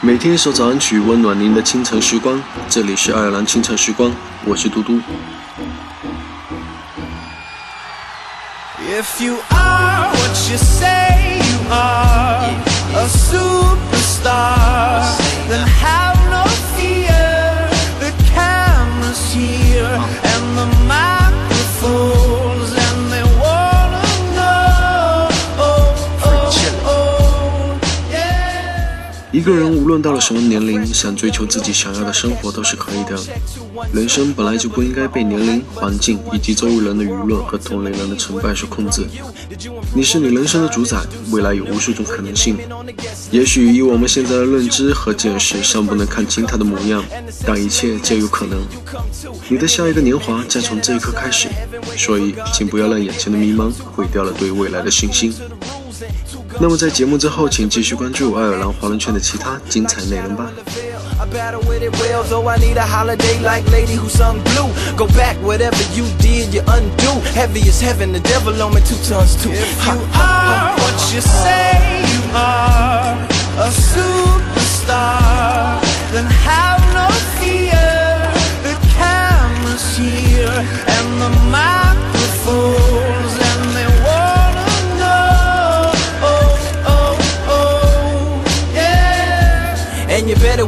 每天一首早安曲，温暖您的清晨时光。这里是爱尔兰清晨时光，我是嘟嘟。If you are what you say you are, 一个人无论到了什么年龄，想追求自己想要的生活都是可以的。人生本来就不应该被年龄、环境以及周围人的舆论和同龄人的成败所控制。你是你人生的主宰，未来有无数种可能性。也许以我们现在的认知和见识，尚不能看清它的模样，但一切皆有可能。你的下一个年华将从这一刻开始，所以请不要让眼前的迷茫毁掉了对未来的信心。那么在节目之后，请继续关注爱尔兰华人圈的其他精彩内容吧。I battle with it well, though I need a holiday like lady who sung blue. Go back, whatever you did, you undo. Heavy as heaven, the devil on me two tons too. If you are what you say you are, a superstar,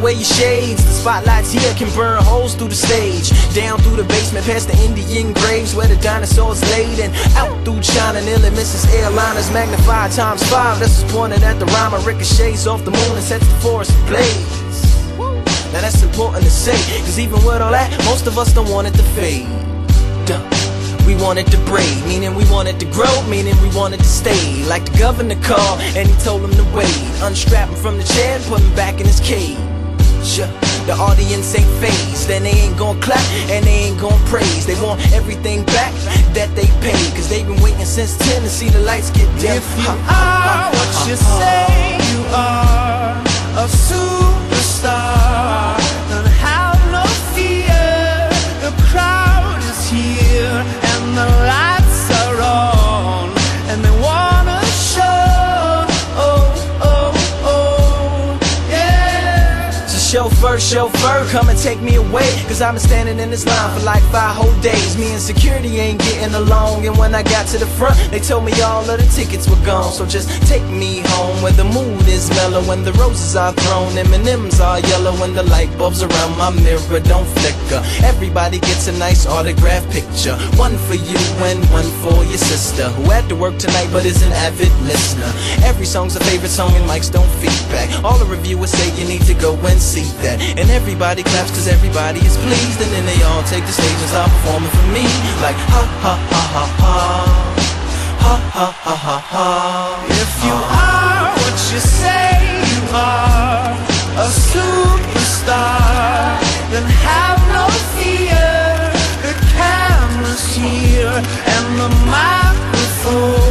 Better your shades The spotlights here can burn holes through the stage Down through the basement past the Indian graves Where the dinosaurs laid And out through China nearly misses airliners Magnified times five This is pointed at the rhyme ricochets off the moon and sets the forest ablaze Now that's important to say Cause even with all that Most of us don't want it to fade Duh. We wanted to breed, meaning we wanted to grow, meaning we wanted to stay. Like the governor called, and he told him to wait. Unstrap him from the chair and put him back in his cage. The audience ain't fazed, then they ain't gon' clap and they ain't gon' praise. They want everything back that they paid, cause they've been waiting since 10 to see the lights get dim. If you chauffeur, chauffeur, come and take me away. Cause I've been standing in this line for like five whole days. Me and security ain't getting along. And when I got to the front, they told me all of the tickets were gone. So just take me home where the mood is mellow. When the roses are thrown, M&M's are yellow. When the light bulbs around my mirror don't flicker. Everybody gets a nice autograph picture. One for you and one for your sister. Who had to work tonight but is an avid listener. Every song's a favorite song and mics don't feedback. All the reviewers say you need to go and see believe that. And everybody claps cause everybody is pleased. And then they all take the stage and start performing for me. Like ha ha ha ha ha. Ha ha ha ha ha. If you are what you say you are A superstar Then have no fear. The camera's here and the microphone